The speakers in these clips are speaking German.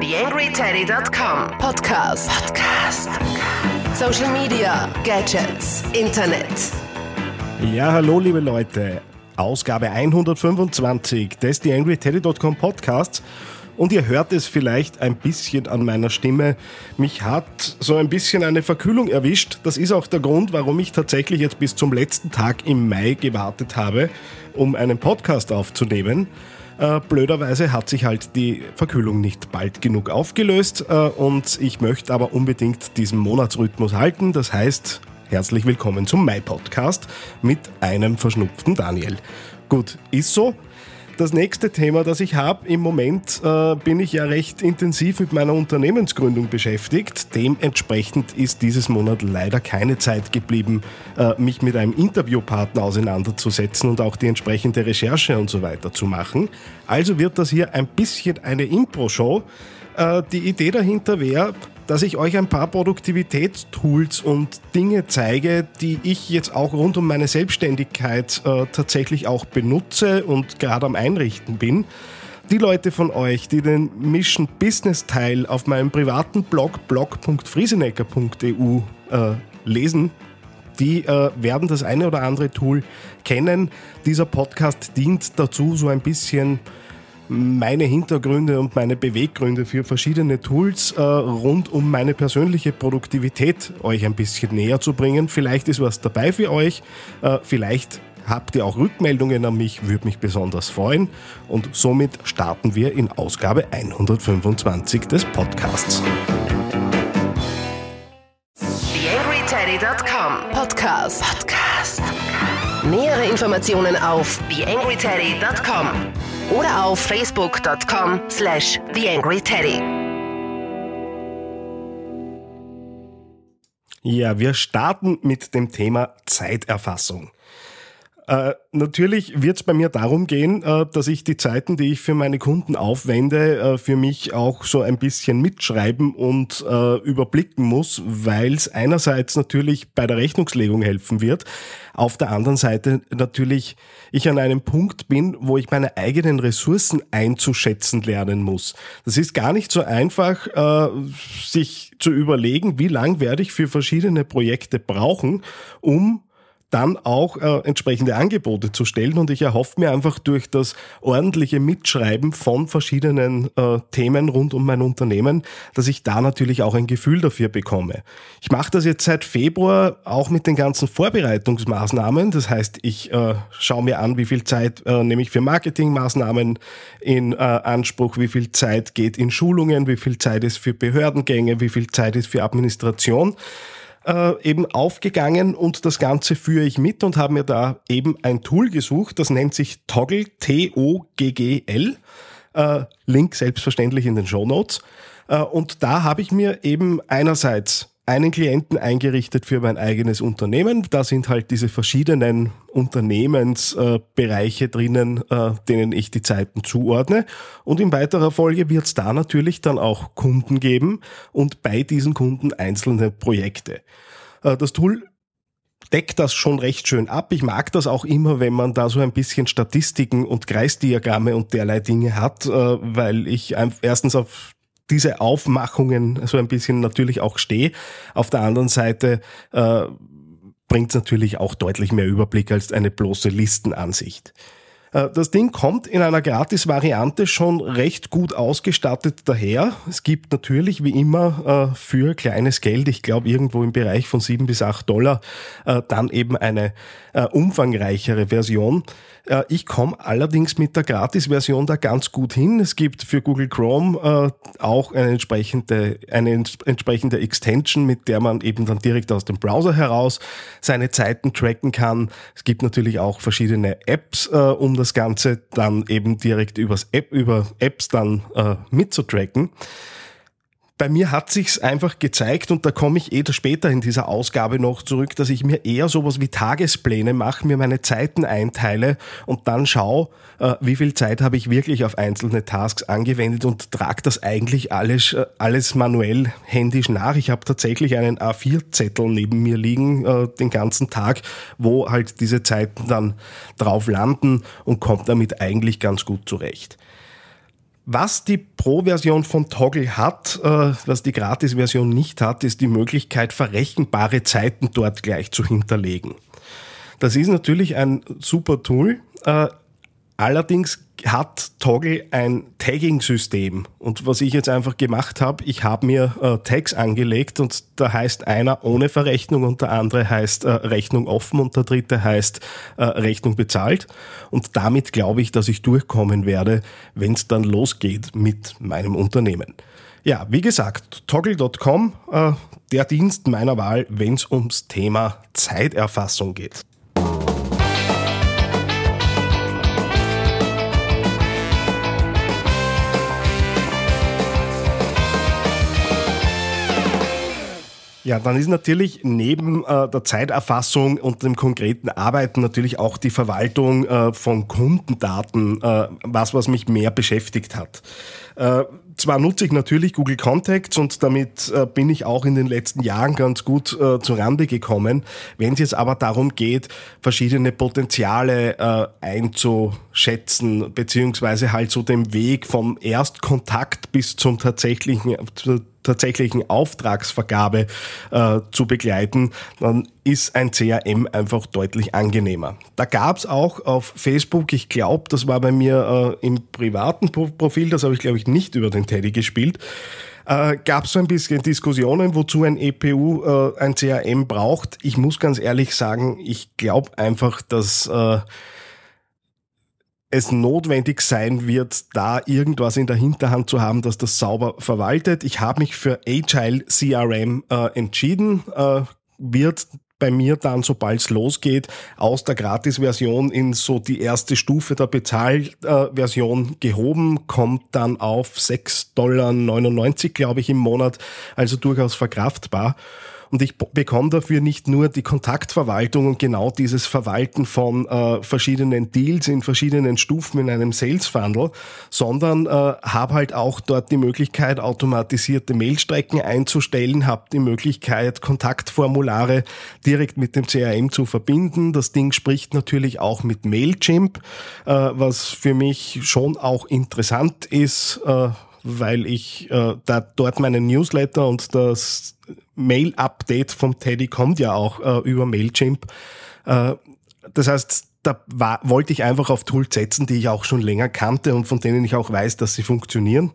TheAngryTeddy.com Podcast. Podcast. Social Media, Gadgets, Internet. Ja, hallo liebe Leute. Ausgabe 125 des TheAngryTeddy.com Podcasts. Und ihr hört es vielleicht ein bisschen an meiner Stimme. Mich hat so ein bisschen eine Verkühlung erwischt. Das ist auch der Grund, warum ich tatsächlich jetzt bis zum letzten Tag im Mai gewartet habe, um einen Podcast aufzunehmen. Äh, blöderweise hat sich halt die Verkühlung nicht bald genug aufgelöst äh, und ich möchte aber unbedingt diesen Monatsrhythmus halten. Das heißt, herzlich willkommen zum Mai-Podcast mit einem verschnupften Daniel. Gut, ist so. Das nächste Thema, das ich habe, im Moment äh, bin ich ja recht intensiv mit meiner Unternehmensgründung beschäftigt. Dementsprechend ist dieses Monat leider keine Zeit geblieben, äh, mich mit einem Interviewpartner auseinanderzusetzen und auch die entsprechende Recherche und so weiter zu machen. Also wird das hier ein bisschen eine Impro-Show. Äh, die Idee dahinter wäre, dass ich euch ein paar Produktivitätstools und Dinge zeige, die ich jetzt auch rund um meine Selbstständigkeit äh, tatsächlich auch benutze und gerade am Einrichten bin. Die Leute von euch, die den Mission Business Teil auf meinem privaten Blog blog.friesenecker.eu äh, lesen, die äh, werden das eine oder andere Tool kennen. Dieser Podcast dient dazu, so ein bisschen meine Hintergründe und meine Beweggründe für verschiedene Tools äh, rund um meine persönliche Produktivität euch ein bisschen näher zu bringen. Vielleicht ist was dabei für euch, äh, vielleicht habt ihr auch Rückmeldungen an mich, würde mich besonders freuen. Und somit starten wir in Ausgabe 125 des Podcasts. TheAngryTeddy.com Podcast. Podcast. Nähere Informationen auf TheAngryTeddy.com oder auf facebook.com slash theangryteddy. Ja, wir starten mit dem Thema Zeiterfassung. Äh, natürlich wird es bei mir darum gehen, äh, dass ich die Zeiten, die ich für meine Kunden aufwende, äh, für mich auch so ein bisschen mitschreiben und äh, überblicken muss, weil es einerseits natürlich bei der Rechnungslegung helfen wird, auf der anderen Seite natürlich ich an einem Punkt bin, wo ich meine eigenen Ressourcen einzuschätzen lernen muss. Das ist gar nicht so einfach, äh, sich zu überlegen, wie lang werde ich für verschiedene Projekte brauchen, um dann auch äh, entsprechende Angebote zu stellen. Und ich erhoffe mir einfach durch das ordentliche Mitschreiben von verschiedenen äh, Themen rund um mein Unternehmen, dass ich da natürlich auch ein Gefühl dafür bekomme. Ich mache das jetzt seit Februar auch mit den ganzen Vorbereitungsmaßnahmen. Das heißt, ich äh, schaue mir an, wie viel Zeit äh, nehme ich für Marketingmaßnahmen in äh, Anspruch, wie viel Zeit geht in Schulungen, wie viel Zeit ist für Behördengänge, wie viel Zeit ist für Administration äh, eben aufgegangen und das Ganze führe ich mit und habe mir da eben ein Tool gesucht, das nennt sich Toggle, T-O-G-G-L. Äh, Link selbstverständlich in den Show Notes. Äh, und da habe ich mir eben einerseits einen Klienten eingerichtet für mein eigenes Unternehmen. Da sind halt diese verschiedenen Unternehmensbereiche äh, drinnen, äh, denen ich die Zeiten zuordne. Und in weiterer Folge wird es da natürlich dann auch Kunden geben und bei diesen Kunden einzelne Projekte. Äh, das Tool deckt das schon recht schön ab. Ich mag das auch immer, wenn man da so ein bisschen Statistiken und Kreisdiagramme und derlei Dinge hat, äh, weil ich erstens auf diese Aufmachungen so ein bisschen natürlich auch stehe. Auf der anderen Seite äh, bringt es natürlich auch deutlich mehr Überblick als eine bloße Listenansicht. Äh, das Ding kommt in einer Gratis-Variante schon recht gut ausgestattet daher. Es gibt natürlich wie immer äh, für kleines Geld, ich glaube irgendwo im Bereich von sieben bis acht Dollar, äh, dann eben eine umfangreichere Version. Ich komme allerdings mit der Gratis-Version da ganz gut hin. Es gibt für Google Chrome auch eine entsprechende, eine entsprechende Extension, mit der man eben dann direkt aus dem Browser heraus seine Zeiten tracken kann. Es gibt natürlich auch verschiedene Apps, um das Ganze dann eben direkt übers App, über Apps dann äh, mitzutracken bei mir hat sich's einfach gezeigt und da komme ich eh später in dieser Ausgabe noch zurück, dass ich mir eher sowas wie Tagespläne mache, mir meine Zeiten einteile und dann schaue, äh, wie viel Zeit habe ich wirklich auf einzelne Tasks angewendet und trage das eigentlich alles, äh, alles manuell händisch nach. Ich habe tatsächlich einen A4-Zettel neben mir liegen äh, den ganzen Tag, wo halt diese Zeiten dann drauf landen und kommt damit eigentlich ganz gut zurecht. Was die Pro-Version von Toggle hat, äh, was die Gratis-Version nicht hat, ist die Möglichkeit, verrechenbare Zeiten dort gleich zu hinterlegen. Das ist natürlich ein super Tool. Allerdings hat Toggle ein Tagging-System. Und was ich jetzt einfach gemacht habe, ich habe mir äh, Tags angelegt und da heißt einer ohne Verrechnung und der andere heißt äh, Rechnung offen und der dritte heißt äh, Rechnung bezahlt. Und damit glaube ich, dass ich durchkommen werde, wenn es dann losgeht mit meinem Unternehmen. Ja, wie gesagt, toggle.com, äh, der Dienst meiner Wahl, wenn es ums Thema Zeiterfassung geht. Ja, dann ist natürlich neben äh, der Zeiterfassung und dem konkreten Arbeiten natürlich auch die Verwaltung äh, von Kundendaten äh, was, was mich mehr beschäftigt hat. Äh, zwar nutze ich natürlich Google Contacts und damit äh, bin ich auch in den letzten Jahren ganz gut äh, zu Rande gekommen. Wenn es jetzt aber darum geht, verschiedene Potenziale äh, einzuschätzen, beziehungsweise halt so den Weg vom Erstkontakt bis zum tatsächlichen, tatsächlichen Auftragsvergabe äh, zu begleiten, dann ist ein CRM einfach deutlich angenehmer. Da gab es auch auf Facebook, ich glaube, das war bei mir äh, im privaten Profil, das habe ich glaube ich nicht über den Teddy gespielt, äh, gab es so ein bisschen Diskussionen, wozu ein EPU äh, ein CRM braucht. Ich muss ganz ehrlich sagen, ich glaube einfach, dass äh, es notwendig sein wird, da irgendwas in der Hinterhand zu haben, dass das sauber verwaltet. Ich habe mich für Agile CRM äh, entschieden, äh, wird bei mir dann, sobald es losgeht, aus der Gratis-Version in so die erste Stufe der Bezahlversion gehoben, kommt dann auf 6,99 Dollar, glaube ich, im Monat, also durchaus verkraftbar. Und ich bekomme dafür nicht nur die Kontaktverwaltung und genau dieses Verwalten von äh, verschiedenen Deals in verschiedenen Stufen in einem Sales Funnel, sondern äh, habe halt auch dort die Möglichkeit, automatisierte Mailstrecken einzustellen, habe die Möglichkeit, Kontaktformulare direkt mit dem CRM zu verbinden. Das Ding spricht natürlich auch mit Mailchimp, äh, was für mich schon auch interessant ist. Äh, weil ich äh, da dort meinen Newsletter und das Mail-Update vom Teddy kommt ja auch äh, über Mailchimp. Äh, das heißt, da war, wollte ich einfach auf Tools setzen, die ich auch schon länger kannte und von denen ich auch weiß, dass sie funktionieren.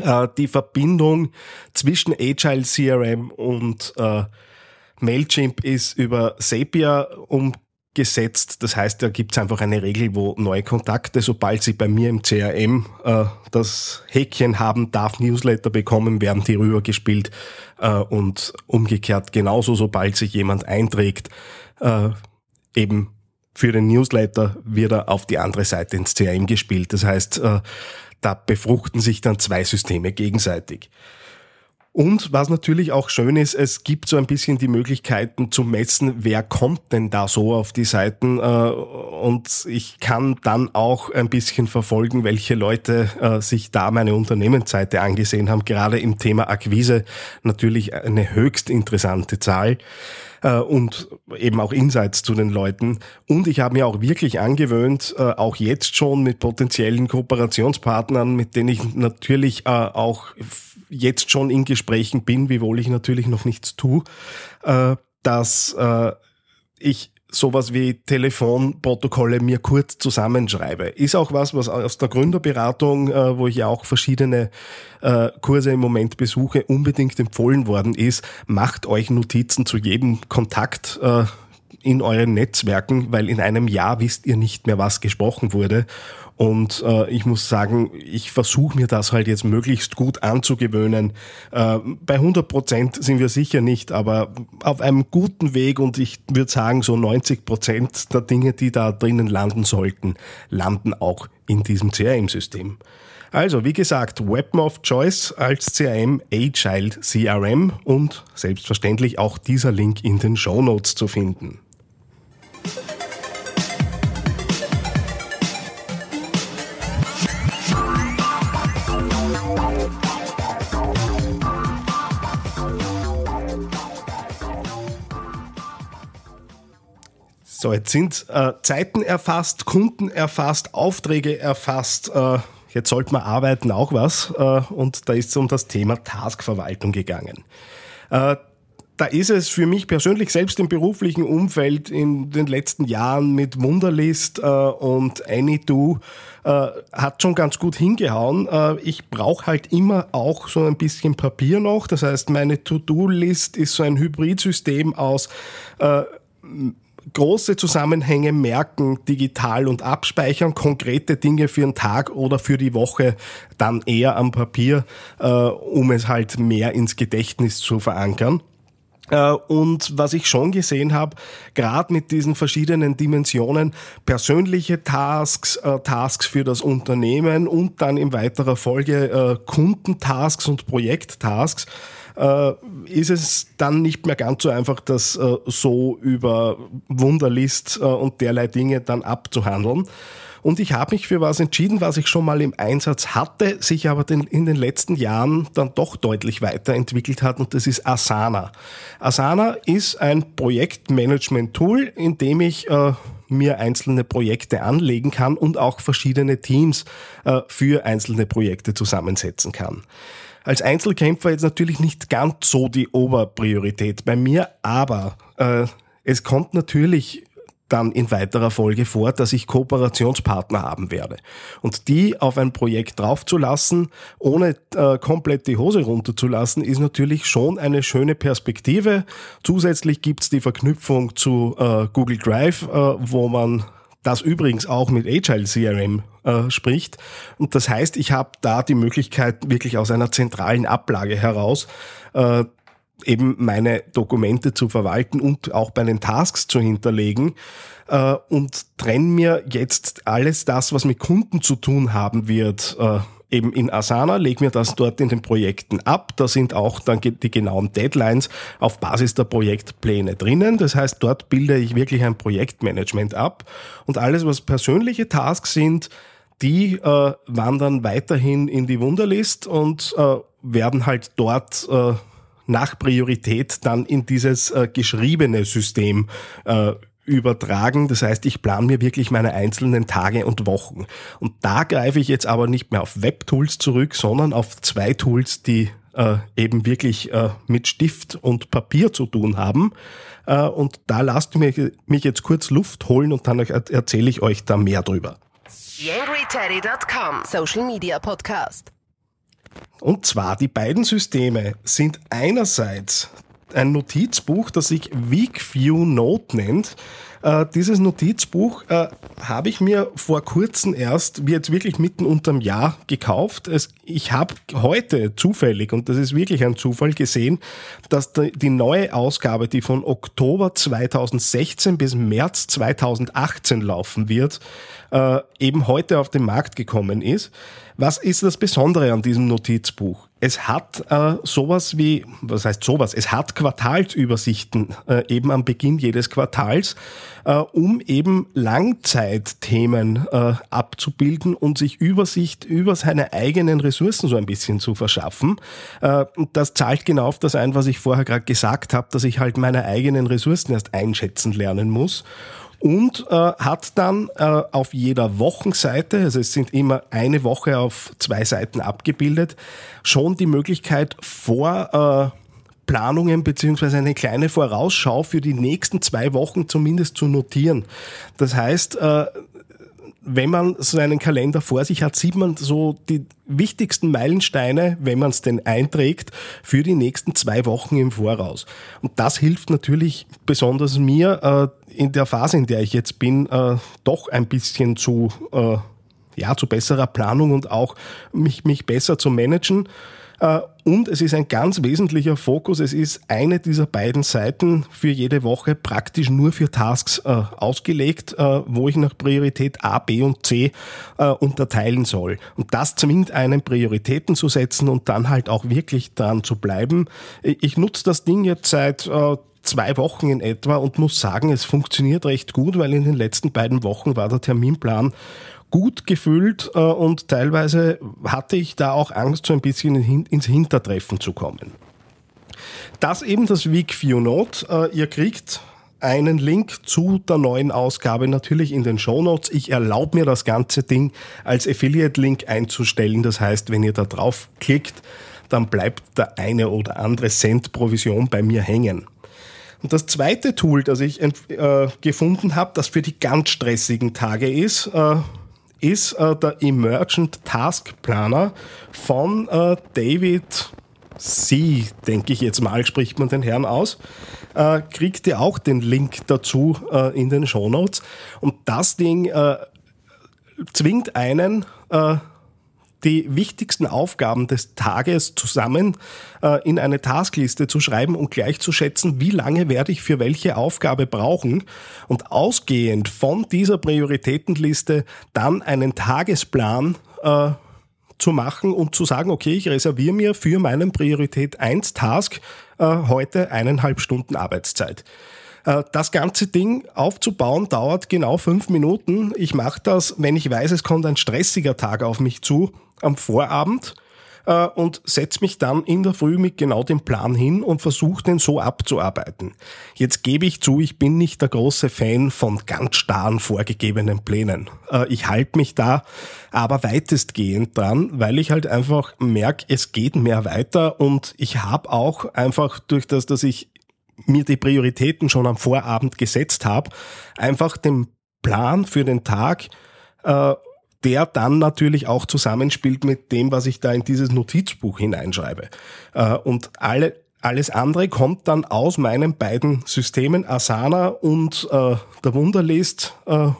Äh, die Verbindung zwischen Agile CRM und äh, Mailchimp ist über Zapier um gesetzt. Das heißt, da gibt es einfach eine Regel, wo neue Kontakte, sobald sie bei mir im CRM äh, das Häkchen haben, darf Newsletter bekommen, werden die rübergespielt äh, und umgekehrt genauso, sobald sich jemand einträgt, äh, eben für den Newsletter wird er auf die andere Seite ins CRM gespielt. Das heißt, äh, da befruchten sich dann zwei Systeme gegenseitig. Und was natürlich auch schön ist, es gibt so ein bisschen die Möglichkeiten zu messen, wer kommt denn da so auf die Seiten. Äh, und ich kann dann auch ein bisschen verfolgen, welche Leute äh, sich da meine Unternehmensseite angesehen haben. Gerade im Thema Akquise natürlich eine höchst interessante Zahl äh, und eben auch Insights zu den Leuten. Und ich habe mir auch wirklich angewöhnt, auch jetzt schon mit potenziellen Kooperationspartnern, mit denen ich natürlich auch jetzt schon in Gesprächen bin, wiewohl ich natürlich noch nichts tue, äh, dass äh, ich sowas wie Telefonprotokolle mir kurz zusammenschreibe. Ist auch was, was aus der Gründerberatung, äh, wo ich ja auch verschiedene äh, Kurse im Moment besuche, unbedingt empfohlen worden ist. Macht euch Notizen zu jedem Kontakt äh, in euren Netzwerken, weil in einem Jahr wisst ihr nicht mehr, was gesprochen wurde. Und äh, ich muss sagen, ich versuche mir das halt jetzt möglichst gut anzugewöhnen. Äh, bei 100 Prozent sind wir sicher nicht, aber auf einem guten Weg und ich würde sagen, so 90 Prozent der Dinge, die da drinnen landen sollten, landen auch in diesem CRM-System. Also, wie gesagt, Weapon of Choice als CRM, Agile CRM und selbstverständlich auch dieser Link in den Show Notes zu finden. So, jetzt sind äh, Zeiten erfasst, Kunden erfasst, Aufträge erfasst. Äh, jetzt sollte man arbeiten auch was. Äh, und da ist es um das Thema Taskverwaltung gegangen. Da ist es für mich persönlich selbst im beruflichen Umfeld in den letzten Jahren mit Wunderlist äh, und AnyDo äh, hat schon ganz gut hingehauen. Äh, ich brauche halt immer auch so ein bisschen Papier noch. Das heißt, meine To-Do-List ist so ein Hybridsystem aus äh, große Zusammenhänge merken, digital und abspeichern, konkrete Dinge für einen Tag oder für die Woche dann eher am Papier, äh, um es halt mehr ins Gedächtnis zu verankern. Äh, und was ich schon gesehen habe, gerade mit diesen verschiedenen Dimensionen, persönliche Tasks, äh, Tasks für das Unternehmen und dann in weiterer Folge äh, Kundentasks und Projekttasks, ist es dann nicht mehr ganz so einfach, das so über Wunderlist und derlei Dinge dann abzuhandeln. Und ich habe mich für was entschieden, was ich schon mal im Einsatz hatte, sich aber in den letzten Jahren dann doch deutlich weiterentwickelt hat und das ist Asana. Asana ist ein Projektmanagement-Tool, in dem ich äh, mir einzelne Projekte anlegen kann und auch verschiedene Teams äh, für einzelne Projekte zusammensetzen kann. Als Einzelkämpfer jetzt natürlich nicht ganz so die Oberpriorität bei mir, aber äh, es kommt natürlich dann in weiterer Folge vor, dass ich Kooperationspartner haben werde. Und die auf ein Projekt draufzulassen, ohne äh, komplett die Hose runterzulassen, ist natürlich schon eine schöne Perspektive. Zusätzlich gibt's die Verknüpfung zu äh, Google Drive, äh, wo man das übrigens auch mit Agile CRM äh, spricht. Und das heißt, ich habe da die Möglichkeit, wirklich aus einer zentralen Ablage heraus äh, eben meine Dokumente zu verwalten und auch bei den Tasks zu hinterlegen äh, und trenne mir jetzt alles das, was mit Kunden zu tun haben wird, äh, eben in Asana, lege mir das dort in den Projekten ab. Da sind auch dann die genauen Deadlines auf Basis der Projektpläne drinnen. Das heißt, dort bilde ich wirklich ein Projektmanagement ab und alles, was persönliche Tasks sind, die äh, wandern weiterhin in die Wunderlist und äh, werden halt dort äh, nach Priorität dann in dieses äh, geschriebene System äh, übertragen. Das heißt, ich plane mir wirklich meine einzelnen Tage und Wochen. Und da greife ich jetzt aber nicht mehr auf Webtools zurück, sondern auf zwei Tools, die äh, eben wirklich äh, mit Stift und Papier zu tun haben. Äh, und da lasst mich, mich jetzt kurz Luft holen und dann erzähle ich euch da mehr drüber. YangryTeddy.com Social Media Podcast. Und zwar die beiden Systeme sind einerseits ein Notizbuch, das sich Weekview Note nennt. Äh, dieses Notizbuch äh, habe ich mir vor kurzem erst, wie jetzt wirklich mitten unterm Jahr, gekauft. Es, ich habe heute zufällig, und das ist wirklich ein Zufall, gesehen, dass die, die neue Ausgabe, die von Oktober 2016 bis März 2018 laufen wird, äh, eben heute auf den Markt gekommen ist. Was ist das Besondere an diesem Notizbuch? Es hat äh, sowas wie, was heißt sowas? Es hat Quartalsübersichten äh, eben am Beginn jedes Quartals, äh, um eben Langzeitthemen äh, abzubilden und sich Übersicht über seine eigenen Ressourcen so ein bisschen zu verschaffen. Äh, das zahlt genau auf das ein, was ich vorher gerade gesagt habe, dass ich halt meine eigenen Ressourcen erst einschätzen lernen muss und äh, hat dann äh, auf jeder Wochenseite, also es sind immer eine Woche auf zwei Seiten abgebildet, schon die Möglichkeit vor äh, Planungen beziehungsweise eine kleine Vorausschau für die nächsten zwei Wochen zumindest zu notieren. Das heißt, äh, wenn man so einen Kalender vor sich hat, sieht man so die wichtigsten Meilensteine, wenn man es denn einträgt, für die nächsten zwei Wochen im Voraus. Und das hilft natürlich besonders mir äh, in der Phase, in der ich jetzt bin, äh, doch ein bisschen zu, äh, ja, zu besserer Planung und auch mich, mich besser zu managen. Äh, und es ist ein ganz wesentlicher Fokus. Es ist eine dieser beiden Seiten für jede Woche praktisch nur für Tasks äh, ausgelegt, äh, wo ich nach Priorität A, B und C unterteilen soll. Und das zwingt einen, Prioritäten zu setzen und dann halt auch wirklich dran zu bleiben. Ich nutze das Ding jetzt seit zwei Wochen in etwa und muss sagen, es funktioniert recht gut, weil in den letzten beiden Wochen war der Terminplan gut gefüllt äh, und teilweise hatte ich da auch Angst, so ein bisschen ins Hintertreffen zu kommen. Das eben das Week View Note. Äh, ihr kriegt einen Link zu der neuen Ausgabe natürlich in den Show Notes. Ich erlaube mir das ganze Ding als Affiliate-Link einzustellen. Das heißt, wenn ihr da drauf klickt, dann bleibt der eine oder andere Cent Provision bei mir hängen. Und das zweite Tool, das ich äh, gefunden habe, das für die ganz stressigen Tage ist, äh, ist äh, der Emergent Task Planner von äh, David C, denke ich jetzt mal, spricht man den Herrn aus. Äh, kriegt ihr auch den Link dazu äh, in den Show Notes. Und das Ding zwingt einen, die wichtigsten Aufgaben des Tages zusammen äh, in eine Taskliste zu schreiben und gleich zu schätzen, wie lange werde ich für welche Aufgabe brauchen und ausgehend von dieser Prioritätenliste dann einen Tagesplan äh, zu machen und zu sagen, okay, ich reserviere mir für meinen Priorität 1 Task äh, heute eineinhalb Stunden Arbeitszeit. Äh, das ganze Ding aufzubauen dauert genau fünf Minuten. Ich mache das, wenn ich weiß, es kommt ein stressiger Tag auf mich zu, am Vorabend äh, und setze mich dann in der Früh mit genau dem Plan hin und versuche den so abzuarbeiten. Jetzt gebe ich zu, ich bin nicht der große Fan von ganz starren vorgegebenen Plänen. Äh, ich halte mich da aber weitestgehend dran, weil ich halt einfach merke, es geht mehr weiter und ich habe auch einfach durch das, dass ich mir die Prioritäten schon am Vorabend gesetzt habe, einfach den Plan für den Tag äh, der dann natürlich auch zusammenspielt mit dem, was ich da in dieses Notizbuch hineinschreibe. Äh, und alle, alles andere kommt dann aus meinen beiden Systemen, Asana und äh, der Wunderlist, äh,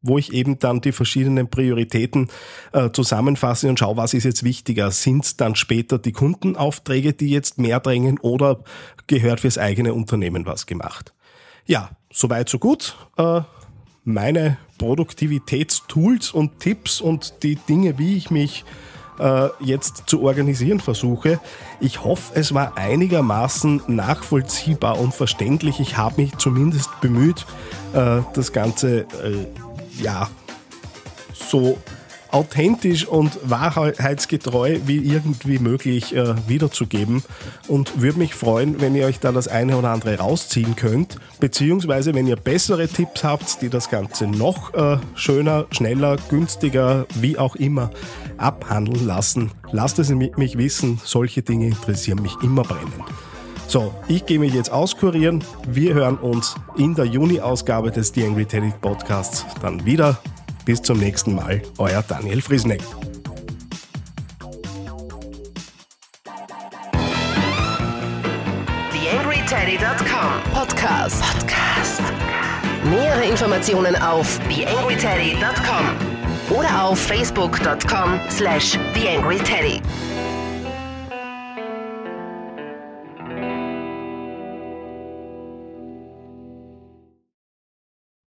wo ich eben dann die verschiedenen Prioritäten äh, zusammenfasse und schaue, was ist jetzt wichtiger. Sind es dann später die Kundenaufträge, die jetzt mehr drängen oder gehört fürs eigene Unternehmen was gemacht? Ja, soweit, so gut. Äh, meine Produktivitätstools und Tipps und die Dinge, wie ich mich äh, jetzt zu organisieren versuche. Ich hoffe, es war einigermaßen nachvollziehbar und verständlich. Ich habe mich zumindest bemüht, äh, das Ganze äh, ja so authentisch und wahrheitsgetreu wie irgendwie möglich äh, wiederzugeben und würde mich freuen, wenn ihr euch da das eine oder andere rausziehen könnt, beziehungsweise wenn ihr bessere Tipps habt, die das Ganze noch äh, schöner, schneller, günstiger, wie auch immer abhandeln lassen. Lasst es mich wissen, solche Dinge interessieren mich immer brennend. So, ich gehe mich jetzt auskurieren. Wir hören uns in der Juni-Ausgabe des The Angry Teddy Podcasts dann wieder. Bis zum nächsten Mal, euer Daniel Friesneck. TheAngryTeddy.com Podcast. Podcast. Nähere Informationen auf TheAngryTeddy.com oder auf Facebook.com slash TheAngryTeddy.